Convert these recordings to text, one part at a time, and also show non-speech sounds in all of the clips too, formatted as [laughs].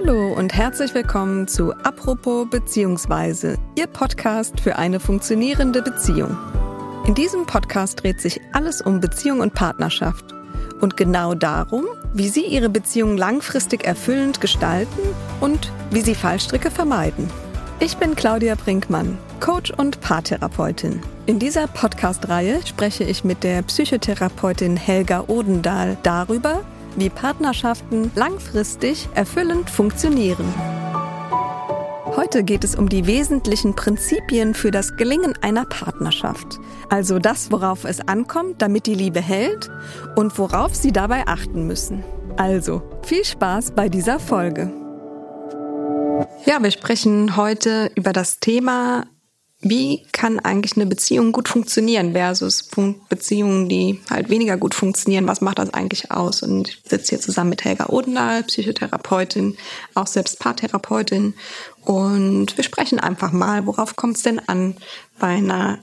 Hallo und herzlich willkommen zu Apropos beziehungsweise Ihr Podcast für eine funktionierende Beziehung. In diesem Podcast dreht sich alles um Beziehung und Partnerschaft und genau darum, wie Sie Ihre Beziehung langfristig erfüllend gestalten und wie Sie Fallstricke vermeiden. Ich bin Claudia Brinkmann, Coach und Paartherapeutin. In dieser Podcast-Reihe spreche ich mit der Psychotherapeutin Helga Odendahl darüber, wie Partnerschaften langfristig erfüllend funktionieren. Heute geht es um die wesentlichen Prinzipien für das Gelingen einer Partnerschaft. Also das, worauf es ankommt, damit die Liebe hält und worauf Sie dabei achten müssen. Also, viel Spaß bei dieser Folge. Ja, wir sprechen heute über das Thema wie kann eigentlich eine Beziehung gut funktionieren versus Beziehungen, die halt weniger gut funktionieren? Was macht das eigentlich aus? Und ich sitze hier zusammen mit Helga Odendahl, Psychotherapeutin, auch selbst Paartherapeutin. Und wir sprechen einfach mal, worauf kommt es denn an bei einer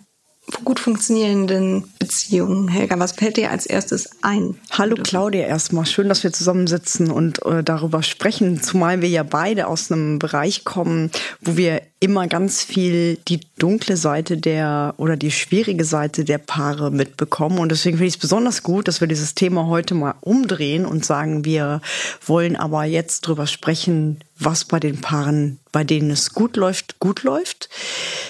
gut funktionierenden Beziehungen. Helga, was fällt dir als erstes ein? Hallo Claudia erstmal. Schön, dass wir zusammensitzen und äh, darüber sprechen, zumal wir ja beide aus einem Bereich kommen, wo wir immer ganz viel die dunkle Seite der oder die schwierige Seite der Paare mitbekommen. Und deswegen finde ich es besonders gut, dass wir dieses Thema heute mal umdrehen und sagen, wir wollen aber jetzt drüber sprechen, was bei den Paaren, bei denen es gut läuft, gut läuft.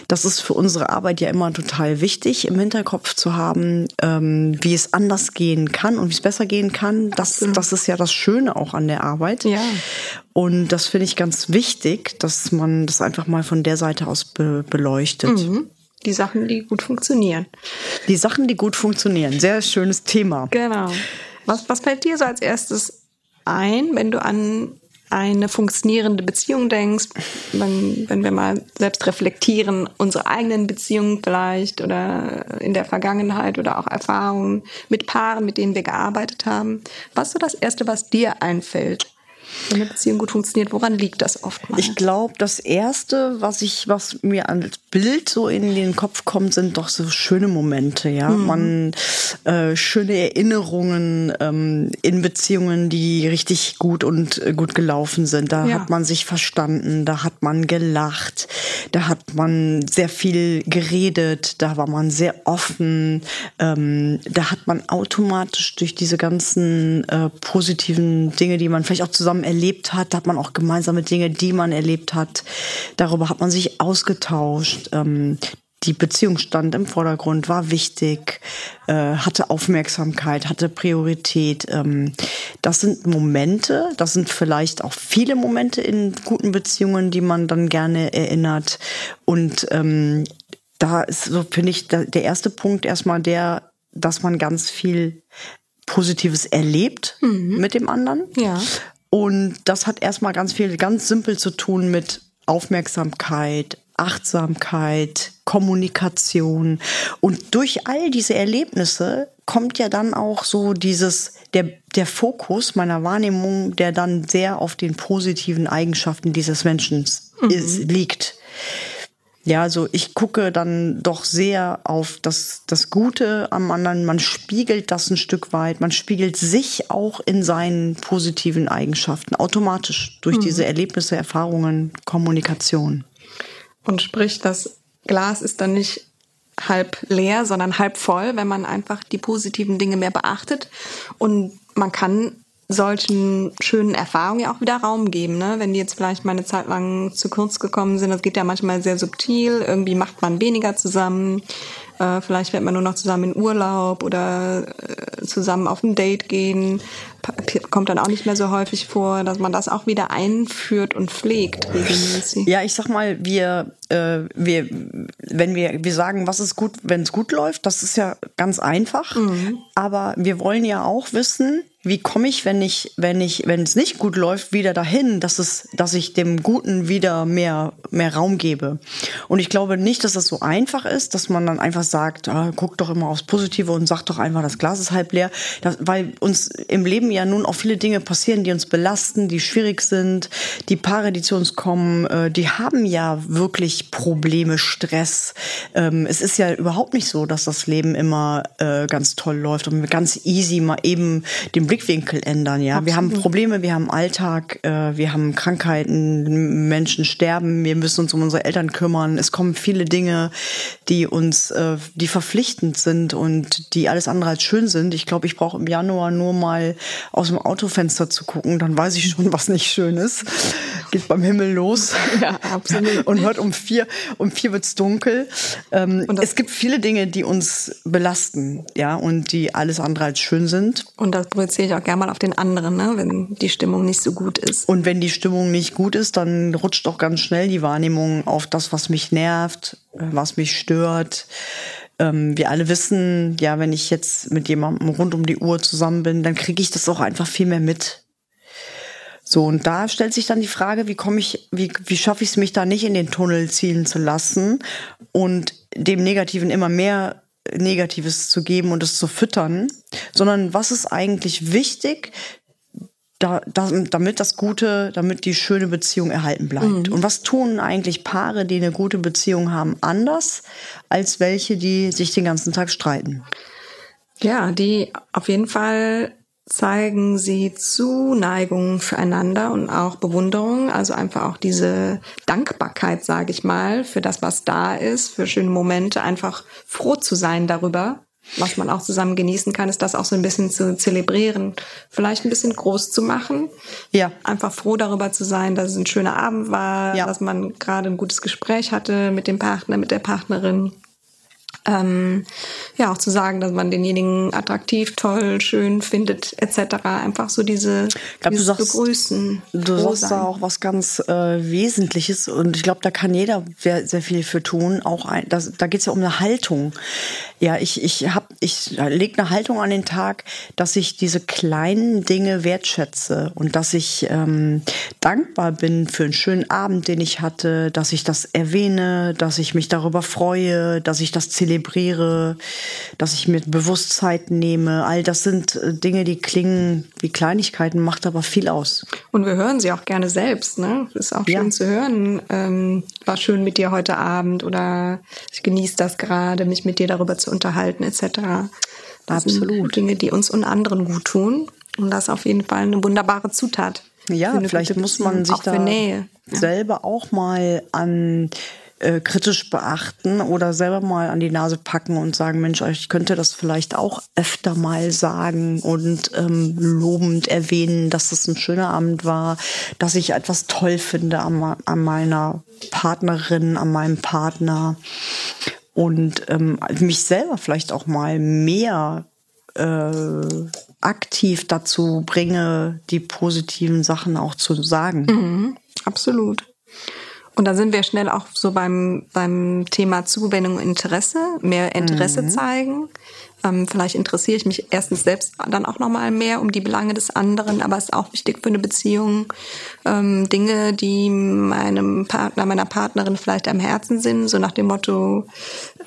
Das ist für unsere Arbeit ja immer total wichtig, im Hinterkopf zu haben, ähm, wie es anders gehen kann und wie es besser gehen kann. Das, das ist ja das Schöne auch an der Arbeit. Ja. Und das finde ich ganz wichtig, dass man das einfach mal von der Seite aus be beleuchtet. Mhm. Die Sachen, die gut funktionieren. Die Sachen, die gut funktionieren. Sehr schönes Thema. Genau. Was, was fällt dir so als erstes ein, wenn du an eine funktionierende Beziehung denkst, wenn, wenn wir mal selbst reflektieren, unsere eigenen Beziehungen vielleicht oder in der Vergangenheit oder auch Erfahrungen mit Paaren, mit denen wir gearbeitet haben. Was so das Erste, was dir einfällt? Wenn eine Beziehung gut funktioniert, woran liegt das oftmals? Ich glaube, das erste, was ich, was mir als Bild so in den Kopf kommt, sind doch so schöne Momente, ja. Mhm. Man äh, schöne Erinnerungen ähm, in Beziehungen, die richtig gut und äh, gut gelaufen sind. Da ja. hat man sich verstanden, da hat man gelacht, da hat man sehr viel geredet, da war man sehr offen, ähm, da hat man automatisch durch diese ganzen äh, positiven Dinge, die man vielleicht auch zusammen erlebt hat, da hat man auch gemeinsame Dinge, die man erlebt hat. Darüber hat man sich ausgetauscht. Ähm, die Beziehung stand im Vordergrund, war wichtig, äh, hatte Aufmerksamkeit, hatte Priorität. Ähm, das sind Momente, das sind vielleicht auch viele Momente in guten Beziehungen, die man dann gerne erinnert. Und ähm, da ist so, finde ich, der erste Punkt erstmal der, dass man ganz viel Positives erlebt mhm. mit dem anderen. Ja. Und das hat erstmal ganz viel, ganz simpel zu tun mit Aufmerksamkeit, Achtsamkeit, Kommunikation. Und durch all diese Erlebnisse kommt ja dann auch so dieses, der, der Fokus meiner Wahrnehmung, der dann sehr auf den positiven Eigenschaften dieses Menschen mhm. liegt. Ja, also ich gucke dann doch sehr auf das, das Gute am anderen. Man spiegelt das ein Stück weit. Man spiegelt sich auch in seinen positiven Eigenschaften automatisch durch mhm. diese Erlebnisse, Erfahrungen, Kommunikation. Und sprich, das Glas ist dann nicht halb leer, sondern halb voll, wenn man einfach die positiven Dinge mehr beachtet. Und man kann solchen schönen Erfahrungen ja auch wieder Raum geben, ne? Wenn die jetzt vielleicht mal eine Zeit lang zu kurz gekommen sind, das geht ja manchmal sehr subtil, irgendwie macht man weniger zusammen, äh, vielleicht wird man nur noch zusammen in Urlaub oder äh, zusammen auf ein Date gehen, kommt dann auch nicht mehr so häufig vor, dass man das auch wieder einführt und pflegt regelmäßig. Ja, ich sag mal, wir, äh, wir, wenn wir, wir sagen, was ist gut, wenn es gut läuft, das ist ja ganz einfach, mhm. aber wir wollen ja auch wissen, wie komme ich, wenn ich, wenn ich, wenn es nicht gut läuft, wieder dahin, dass es, dass ich dem Guten wieder mehr, mehr Raum gebe. Und ich glaube nicht, dass das so einfach ist, dass man dann einfach sagt, ah, guck doch immer aufs Positive und sag doch einfach, das Glas ist halb leer, das, weil uns im Leben ja nun auch viele Dinge passieren, die uns belasten, die schwierig sind. Die Paare, die zu uns kommen, äh, die haben ja wirklich Probleme, Stress. Ähm, es ist ja überhaupt nicht so, dass das Leben immer äh, ganz toll läuft und ganz easy mal eben den Blick Blickwinkel ändern. Ja, Absolut. wir haben Probleme, wir haben Alltag, äh, wir haben Krankheiten, Menschen sterben, wir müssen uns um unsere Eltern kümmern. Es kommen viele Dinge, die uns, äh, die verpflichtend sind und die alles andere als schön sind. Ich glaube, ich brauche im Januar nur mal aus dem Autofenster zu gucken, dann weiß ich schon, was nicht schön ist. Geht beim Himmel los. [laughs] Ja, absolut. Und hört um vier, um vier wird's dunkel. Ähm, es gibt viele Dinge, die uns belasten, ja, und die alles andere als schön sind. Und das projiziere ich auch gerne mal auf den anderen, ne, wenn die Stimmung nicht so gut ist. Und wenn die Stimmung nicht gut ist, dann rutscht auch ganz schnell die Wahrnehmung auf das, was mich nervt, was mich stört. Ähm, wir alle wissen, ja, wenn ich jetzt mit jemandem rund um die Uhr zusammen bin, dann kriege ich das auch einfach viel mehr mit. So, und da stellt sich dann die Frage, wie komme ich, wie, wie schaffe ich es mich da nicht in den Tunnel ziehen zu lassen und dem Negativen immer mehr Negatives zu geben und es zu füttern, sondern was ist eigentlich wichtig, da, da, damit das Gute, damit die schöne Beziehung erhalten bleibt. Mhm. Und was tun eigentlich Paare, die eine gute Beziehung haben, anders als welche, die sich den ganzen Tag streiten? Ja, die auf jeden Fall zeigen sie Zuneigung füreinander und auch Bewunderung, also einfach auch diese Dankbarkeit, sage ich mal, für das, was da ist, für schöne Momente, einfach froh zu sein darüber, was man auch zusammen genießen kann, ist das auch so ein bisschen zu zelebrieren, vielleicht ein bisschen groß zu machen. Ja. Einfach froh darüber zu sein, dass es ein schöner Abend war, ja. dass man gerade ein gutes Gespräch hatte mit dem Partner, mit der Partnerin ähm, ja auch zu sagen, dass man denjenigen attraktiv, toll, schön findet etc. Einfach so diese glaub, du sagst, Begrüßen. Du sagst da auch was ganz äh, Wesentliches und ich glaube, da kann jeder sehr, sehr viel für tun. Auch ein, das, da geht es ja um eine Haltung. Ja, ich ich hab ich lege eine Haltung an den Tag, dass ich diese kleinen Dinge wertschätze und dass ich ähm, dankbar bin für einen schönen Abend, den ich hatte, dass ich das erwähne, dass ich mich darüber freue, dass ich das zelebriere zelebriere, dass ich mir Bewusstheit nehme. All das sind äh, Dinge, die klingen wie Kleinigkeiten, macht aber viel aus. Und wir hören sie auch gerne selbst. Ne? Ist auch schön ja. zu hören. Ähm, war schön mit dir heute Abend oder ich genieße das gerade, mich mit dir darüber zu unterhalten etc. Das Absolut. Sind Dinge, die uns und anderen gut tun. Und das ist auf jeden Fall eine wunderbare Zutat. Ja, vielleicht muss man sich da Nähe. selber auch mal an äh, kritisch beachten oder selber mal an die Nase packen und sagen, Mensch, ich könnte das vielleicht auch öfter mal sagen und ähm, lobend erwähnen, dass es ein schöner Abend war, dass ich etwas toll finde an, an meiner Partnerin, an meinem Partner und ähm, mich selber vielleicht auch mal mehr äh, aktiv dazu bringe, die positiven Sachen auch zu sagen. Mhm, absolut. Und da sind wir schnell auch so beim, beim Thema Zuwendung und Interesse, mehr Interesse mhm. zeigen. Ähm, vielleicht interessiere ich mich erstens selbst dann auch nochmal mehr um die Belange des anderen, aber es ist auch wichtig für eine Beziehung, ähm, Dinge, die meinem Partner, meiner Partnerin vielleicht am Herzen sind, so nach dem Motto,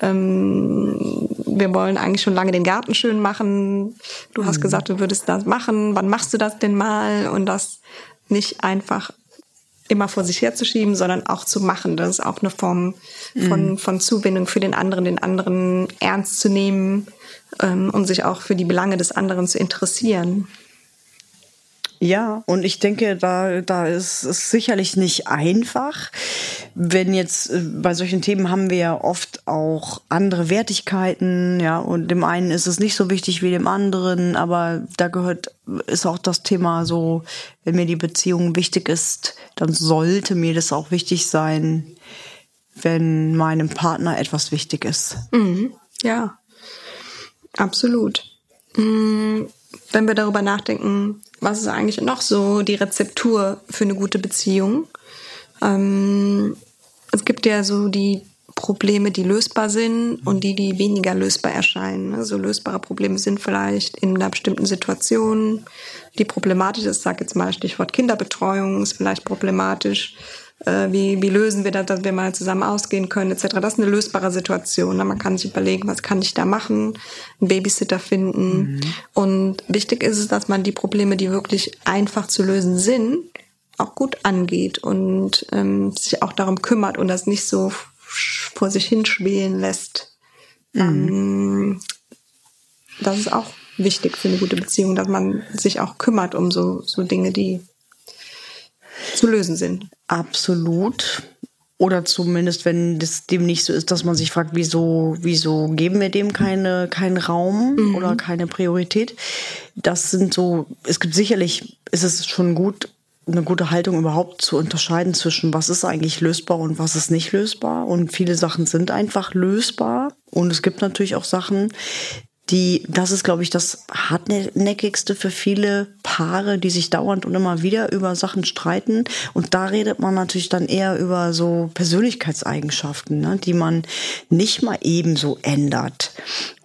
ähm, wir wollen eigentlich schon lange den Garten schön machen. Du hast mhm. gesagt, du würdest das machen. Wann machst du das denn mal? Und das nicht einfach immer vor sich herzuschieben, sondern auch zu machen. Das ist auch eine Form von, mhm. von Zuwendung für den anderen, den anderen ernst zu nehmen ähm, und sich auch für die Belange des anderen zu interessieren. Ja, und ich denke, da, da ist es sicherlich nicht einfach. Wenn jetzt äh, bei solchen Themen haben wir ja oft auch andere Wertigkeiten, ja, und dem einen ist es nicht so wichtig wie dem anderen, aber da gehört, ist auch das Thema so, wenn mir die Beziehung wichtig ist, dann sollte mir das auch wichtig sein, wenn meinem Partner etwas wichtig ist. Mhm. Ja, absolut. Mhm. Wenn wir darüber nachdenken, was ist eigentlich noch so die Rezeptur für eine gute Beziehung? Ähm, es gibt ja so die Probleme, die lösbar sind und die, die weniger lösbar erscheinen. Also lösbare Probleme sind vielleicht in einer bestimmten Situation, die problematisch ist, sag jetzt mal Stichwort Kinderbetreuung, ist vielleicht problematisch. Äh, wie, wie lösen wir das, dass wir mal zusammen ausgehen können, etc. Das ist eine lösbare Situation. Man kann sich überlegen, was kann ich da machen, einen Babysitter finden. Mhm. Und wichtig ist es, dass man die Probleme, die wirklich einfach zu lösen sind, auch gut angeht und ähm, sich auch darum kümmert und das nicht so vor sich hinschwelen lässt. Mhm. Ähm, das ist auch wichtig für eine gute Beziehung, dass man sich auch kümmert um so, so Dinge, die zu lösen sind. Absolut. Oder zumindest, wenn das dem nicht so ist, dass man sich fragt, wieso, wieso geben wir dem keine, keinen Raum mhm. oder keine Priorität. Das sind so, es gibt sicherlich, ist es schon gut, eine gute Haltung überhaupt zu unterscheiden zwischen was ist eigentlich lösbar und was ist nicht lösbar. Und viele Sachen sind einfach lösbar. Und es gibt natürlich auch Sachen, die, das ist, glaube ich, das hartnäckigste für viele Paare, die sich dauernd und immer wieder über Sachen streiten. Und da redet man natürlich dann eher über so Persönlichkeitseigenschaften, ne, die man nicht mal ebenso ändert.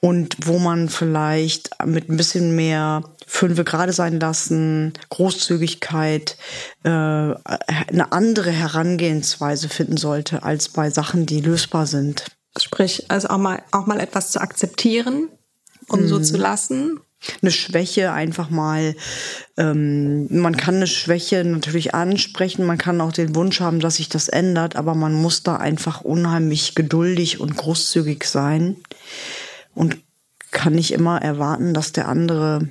Und wo man vielleicht mit ein bisschen mehr Fünfe gerade sein lassen, Großzügigkeit, äh, eine andere Herangehensweise finden sollte als bei Sachen, die lösbar sind. Sprich, also auch mal, auch mal etwas zu akzeptieren, um mhm. so zu lassen. Eine Schwäche einfach mal, ähm, man kann eine Schwäche natürlich ansprechen, man kann auch den Wunsch haben, dass sich das ändert, aber man muss da einfach unheimlich geduldig und großzügig sein und kann nicht immer erwarten, dass der andere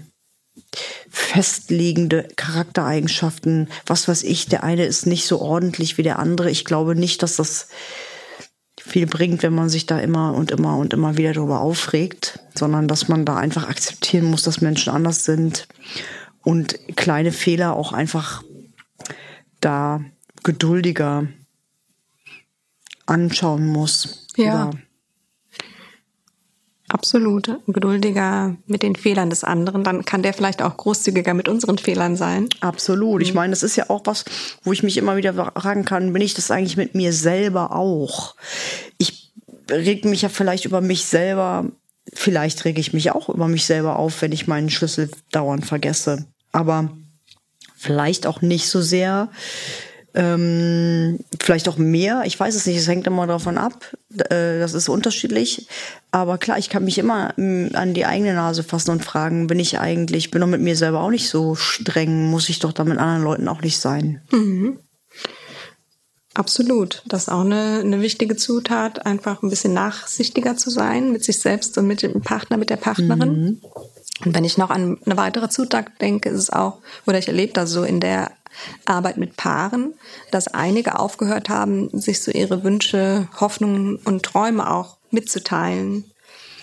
festliegende Charaktereigenschaften, was weiß ich, der eine ist nicht so ordentlich wie der andere. Ich glaube nicht, dass das viel bringt, wenn man sich da immer und immer und immer wieder darüber aufregt, sondern dass man da einfach akzeptieren muss, dass Menschen anders sind und kleine Fehler auch einfach da geduldiger anschauen muss. Ja. Absolut. Geduldiger mit den Fehlern des anderen. Dann kann der vielleicht auch großzügiger mit unseren Fehlern sein. Absolut. Ich mhm. meine, das ist ja auch was, wo ich mich immer wieder fragen kann, bin ich das eigentlich mit mir selber auch? Ich reg mich ja vielleicht über mich selber, vielleicht rege ich mich auch über mich selber auf, wenn ich meinen Schlüssel dauernd vergesse. Aber vielleicht auch nicht so sehr, ähm, vielleicht auch mehr, ich weiß es nicht, es hängt immer davon ab, äh, das ist unterschiedlich. Aber klar, ich kann mich immer ähm, an die eigene Nase fassen und fragen, bin ich eigentlich, bin doch mit mir selber auch nicht so streng, muss ich doch da mit anderen Leuten auch nicht sein. Mhm. Absolut. Das ist auch eine, eine wichtige Zutat, einfach ein bisschen nachsichtiger zu sein mit sich selbst und mit dem Partner, mit der Partnerin. Mhm. Und wenn ich noch an eine weitere Zutat denke, ist es auch, oder ich erlebe das so in der Arbeit mit Paaren, dass einige aufgehört haben, sich so ihre Wünsche, Hoffnungen und Träume auch mitzuteilen.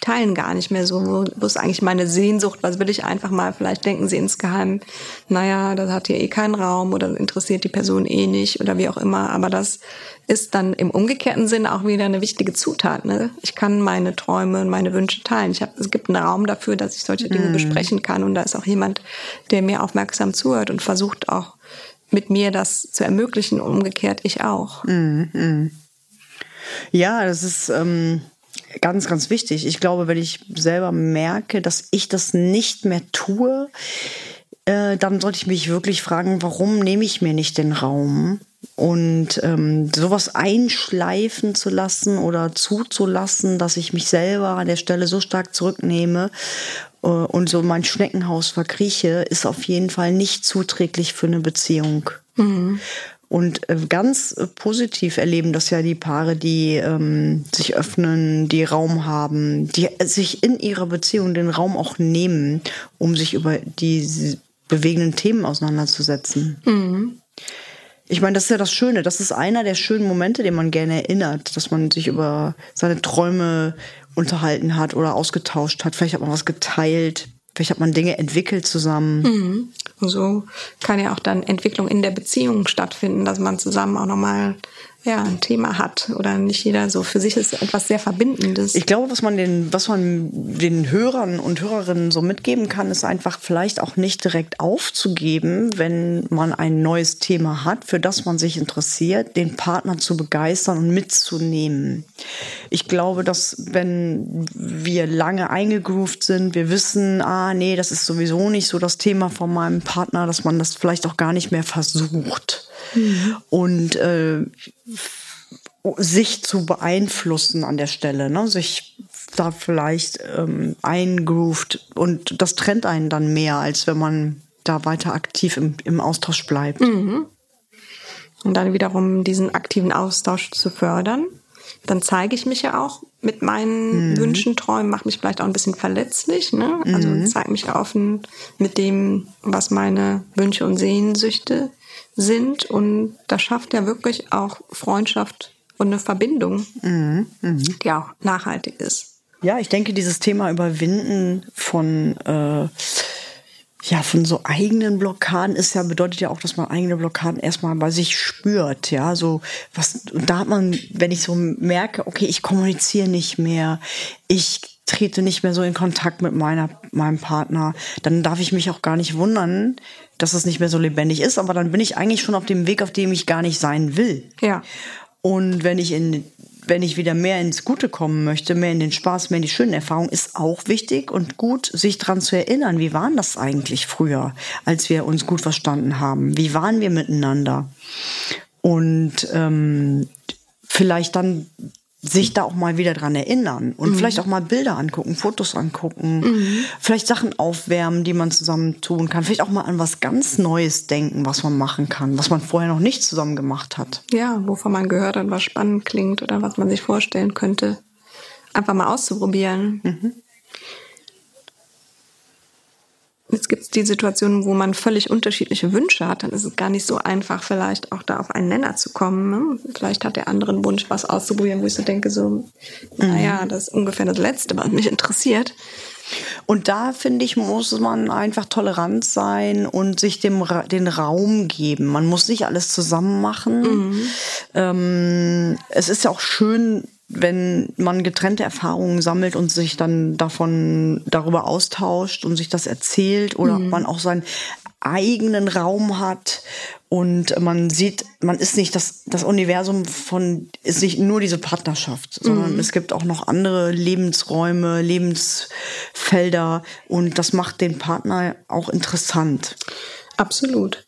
Teilen gar nicht mehr so, wo, ist eigentlich meine Sehnsucht, was will ich einfach mal, vielleicht denken sie insgeheim, naja, das hat hier eh keinen Raum oder interessiert die Person eh nicht oder wie auch immer, aber das ist dann im umgekehrten Sinn auch wieder eine wichtige Zutat. Ne? Ich kann meine Träume und meine Wünsche teilen. Ich hab, es gibt einen Raum dafür, dass ich solche Dinge mm. besprechen kann und da ist auch jemand, der mir aufmerksam zuhört und versucht auch mit mir das zu ermöglichen, umgekehrt ich auch. Mm, mm. Ja, das ist ähm, ganz, ganz wichtig. Ich glaube, wenn ich selber merke, dass ich das nicht mehr tue, äh, dann sollte ich mich wirklich fragen, warum nehme ich mir nicht den Raum? Und ähm, sowas einschleifen zu lassen oder zuzulassen, dass ich mich selber an der Stelle so stark zurücknehme äh, und so mein Schneckenhaus verkrieche, ist auf jeden Fall nicht zuträglich für eine Beziehung. Mhm. Und äh, ganz äh, positiv erleben das ja die Paare, die ähm, sich öffnen, die Raum haben, die sich in ihrer Beziehung den Raum auch nehmen, um sich über die bewegenden Themen auseinanderzusetzen. Mhm. Ich meine, das ist ja das Schöne. Das ist einer der schönen Momente, den man gerne erinnert, dass man sich über seine Träume unterhalten hat oder ausgetauscht hat. Vielleicht hat man was geteilt. Vielleicht hat man Dinge entwickelt zusammen. Mhm. So kann ja auch dann Entwicklung in der Beziehung stattfinden, dass man zusammen auch nochmal ja, ein Thema hat oder nicht jeder so. Für sich ist etwas sehr Verbindendes. Ich glaube, was man den, was man den Hörern und Hörerinnen so mitgeben kann, ist einfach vielleicht auch nicht direkt aufzugeben, wenn man ein neues Thema hat, für das man sich interessiert, den Partner zu begeistern und mitzunehmen. Ich glaube, dass wenn wir lange eingegroovt sind, wir wissen, ah, nee, das ist sowieso nicht so das Thema von meinem Partner, dass man das vielleicht auch gar nicht mehr versucht. Mhm. Und äh, sich zu beeinflussen an der Stelle, ne? sich da vielleicht ähm, eingroovt und das trennt einen dann mehr, als wenn man da weiter aktiv im, im Austausch bleibt. Mhm. Und dann wiederum diesen aktiven Austausch zu fördern. Dann zeige ich mich ja auch mit meinen mhm. Wünschen, Träumen, mache mich vielleicht auch ein bisschen verletzlich. Ne? Also mhm. zeige mich offen mit dem, was meine Wünsche und Sehnsüchte sind. Und das schafft ja wirklich auch Freundschaft und eine Verbindung, mhm. mhm. die auch nachhaltig ist. Ja, ich denke, dieses Thema Überwinden von äh, ja, von so eigenen Blockaden ist ja, bedeutet ja auch, dass man eigene Blockaden erstmal bei sich spürt, ja, so was, da hat man, wenn ich so merke, okay, ich kommuniziere nicht mehr, ich trete nicht mehr so in Kontakt mit meiner, meinem Partner, dann darf ich mich auch gar nicht wundern, dass es nicht mehr so lebendig ist, aber dann bin ich eigentlich schon auf dem Weg, auf dem ich gar nicht sein will. Ja. Und wenn ich in wenn ich wieder mehr ins Gute kommen möchte, mehr in den Spaß, mehr in die schönen Erfahrungen, ist auch wichtig und gut, sich daran zu erinnern, wie waren das eigentlich früher, als wir uns gut verstanden haben? Wie waren wir miteinander? Und ähm, vielleicht dann sich da auch mal wieder dran erinnern und mhm. vielleicht auch mal Bilder angucken, Fotos angucken, mhm. vielleicht Sachen aufwärmen, die man zusammen tun kann, vielleicht auch mal an was ganz Neues denken, was man machen kann, was man vorher noch nicht zusammen gemacht hat. Ja, wovon man gehört hat, was spannend klingt oder was man sich vorstellen könnte, einfach mal auszuprobieren. Mhm. Jetzt gibt es die Situation, wo man völlig unterschiedliche Wünsche hat, dann ist es gar nicht so einfach, vielleicht auch da auf einen Nenner zu kommen. Ne? Vielleicht hat der andere einen Wunsch, was auszuprobieren, wo ich so denke, so, mhm. naja, das ist ungefähr das Letzte, was mich interessiert. Und da finde ich, muss man einfach tolerant sein und sich dem den Raum geben. Man muss nicht alles zusammen machen. Mhm. Ähm, es ist ja auch schön, wenn man getrennte Erfahrungen sammelt und sich dann davon darüber austauscht und sich das erzählt oder mhm. man auch seinen eigenen Raum hat und man sieht, man ist nicht das, das Universum von, ist nicht nur diese Partnerschaft, sondern mhm. es gibt auch noch andere Lebensräume, Lebensfelder und das macht den Partner auch interessant. Absolut.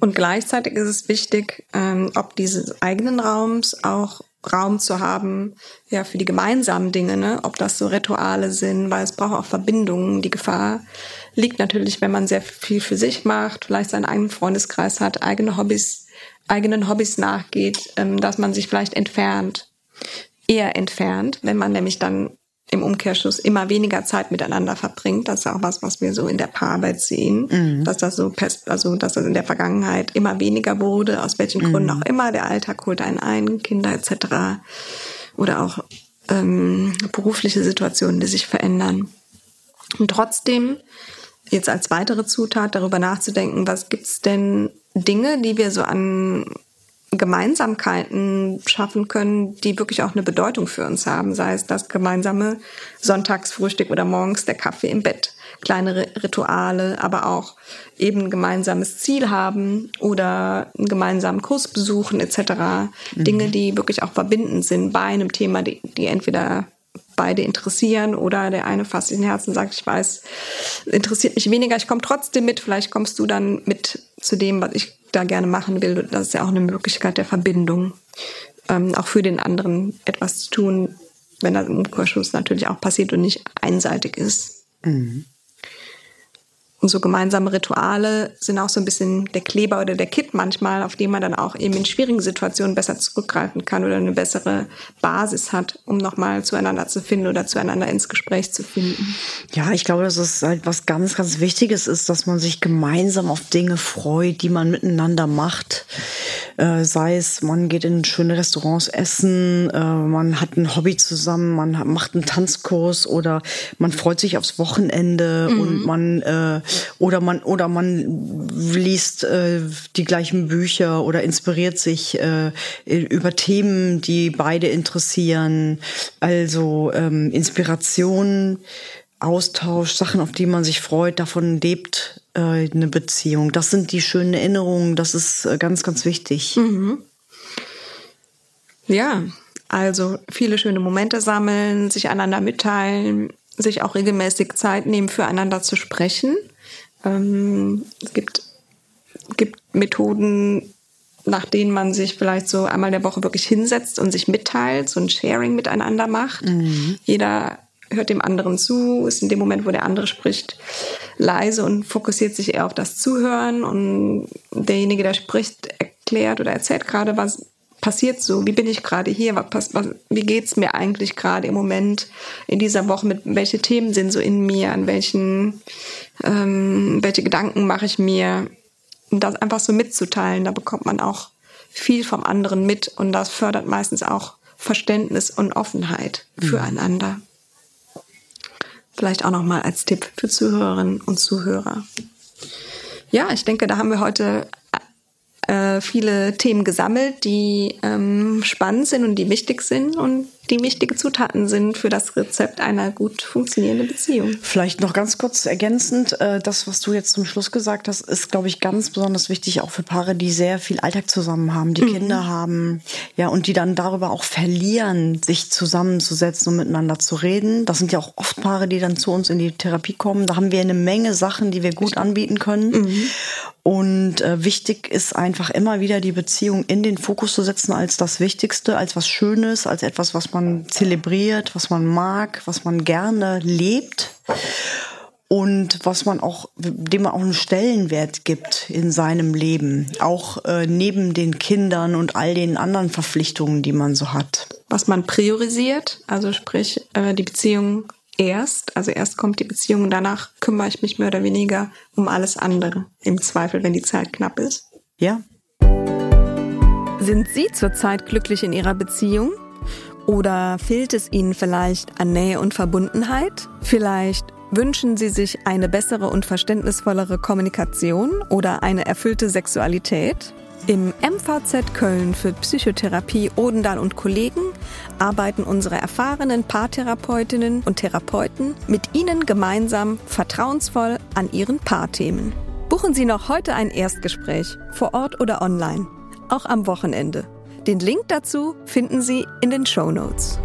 Und gleichzeitig ist es wichtig, ähm, ob dieses eigenen Raums auch Raum zu haben, ja, für die gemeinsamen Dinge, ne? ob das so Rituale sind, weil es braucht auch Verbindungen. Die Gefahr liegt natürlich, wenn man sehr viel für sich macht, vielleicht seinen eigenen Freundeskreis hat, eigene Hobbys, eigenen Hobbys nachgeht, ähm, dass man sich vielleicht entfernt, eher entfernt, wenn man nämlich dann im Umkehrschluss immer weniger Zeit miteinander verbringt. Das ist auch was, was wir so in der Paararbeit sehen, mhm. dass das so, also dass das in der Vergangenheit immer weniger wurde, aus welchen mhm. Gründen auch immer. Der Alltag holt einen ein, Kinder etc. Oder auch ähm, berufliche Situationen, die sich verändern. Und trotzdem jetzt als weitere Zutat darüber nachzudenken, was gibt's denn Dinge, die wir so an Gemeinsamkeiten schaffen können, die wirklich auch eine Bedeutung für uns haben, sei es das gemeinsame Sonntagsfrühstück oder morgens der Kaffee im Bett, kleine Rituale, aber auch eben ein gemeinsames Ziel haben oder einen gemeinsamen Kurs besuchen etc. Mhm. Dinge, die wirklich auch verbindend sind bei einem Thema, die, die entweder beide interessieren oder der eine fasst sich in Herzen und sagt, ich weiß, interessiert mich weniger, ich komme trotzdem mit, vielleicht kommst du dann mit zu dem, was ich da gerne machen will. Das ist ja auch eine Möglichkeit der Verbindung, ähm, auch für den anderen etwas zu tun, wenn das im Umkehrschluss natürlich auch passiert und nicht einseitig ist. Mhm. Und so gemeinsame Rituale sind auch so ein bisschen der Kleber oder der Kit manchmal, auf den man dann auch eben in schwierigen Situationen besser zurückgreifen kann oder eine bessere Basis hat, um nochmal zueinander zu finden oder zueinander ins Gespräch zu finden. Ja, ich glaube, dass es halt was ganz, ganz Wichtiges ist, dass man sich gemeinsam auf Dinge freut, die man miteinander macht. Äh, sei es, man geht in schöne Restaurants essen, äh, man hat ein Hobby zusammen, man macht einen Tanzkurs oder man freut sich aufs Wochenende mhm. und man äh, oder man oder man liest äh, die gleichen Bücher oder inspiriert sich äh, über Themen, die beide interessieren. Also ähm, Inspiration, Austausch, Sachen, auf die man sich freut, davon lebt äh, eine Beziehung. Das sind die schönen Erinnerungen. Das ist äh, ganz, ganz wichtig. Mhm. Ja, also viele schöne Momente sammeln, sich einander mitteilen, sich auch regelmäßig Zeit nehmen, füreinander zu sprechen. Ähm, es gibt, gibt Methoden, nach denen man sich vielleicht so einmal der Woche wirklich hinsetzt und sich mitteilt, so ein Sharing miteinander macht. Mhm. Jeder hört dem anderen zu, ist in dem Moment, wo der andere spricht, leise und fokussiert sich eher auf das Zuhören und derjenige, der spricht, erklärt oder erzählt gerade was passiert so? Wie bin ich gerade hier? Was, was, wie geht's mir eigentlich gerade im Moment in dieser Woche? Mit welche Themen sind so in mir? An welchen ähm, welche Gedanken mache ich mir? Und das einfach so mitzuteilen, da bekommt man auch viel vom anderen mit und das fördert meistens auch Verständnis und Offenheit mhm. füreinander. Vielleicht auch noch mal als Tipp für Zuhörerinnen und Zuhörer. Ja, ich denke, da haben wir heute äh, viele Themen gesammelt, die ähm, spannend sind und die wichtig sind und die wichtige Zutaten sind für das Rezept einer gut funktionierenden Beziehung. Vielleicht noch ganz kurz ergänzend, äh, das, was du jetzt zum Schluss gesagt hast, ist, glaube ich, ganz besonders wichtig auch für Paare, die sehr viel Alltag zusammen haben, die mhm. Kinder haben, ja, und die dann darüber auch verlieren, sich zusammenzusetzen und miteinander zu reden. Das sind ja auch oft Paare, die dann zu uns in die Therapie kommen. Da haben wir eine Menge Sachen, die wir gut anbieten können. Mhm. Und äh, wichtig ist einfach immer wieder die Beziehung in den Fokus zu setzen als das Wichtigste, als was Schönes, als etwas, was man zelebriert, was man mag, was man gerne lebt und was man auch, dem man auch einen Stellenwert gibt in seinem Leben, auch äh, neben den Kindern und all den anderen Verpflichtungen, die man so hat. Was man priorisiert, also sprich äh, die Beziehung erst, also erst kommt die Beziehung und danach kümmere ich mich mehr oder weniger um alles andere, im Zweifel, wenn die Zeit knapp ist. Ja. Sind Sie zurzeit glücklich in Ihrer Beziehung? Oder fehlt es Ihnen vielleicht an Nähe und Verbundenheit? Vielleicht wünschen Sie sich eine bessere und verständnisvollere Kommunikation oder eine erfüllte Sexualität? Im MVZ Köln für Psychotherapie Odendal und Kollegen arbeiten unsere erfahrenen Paartherapeutinnen und Therapeuten mit Ihnen gemeinsam vertrauensvoll an Ihren Paarthemen. Buchen Sie noch heute ein Erstgespräch, vor Ort oder online, auch am Wochenende. Den Link dazu finden Sie in den Show Notes.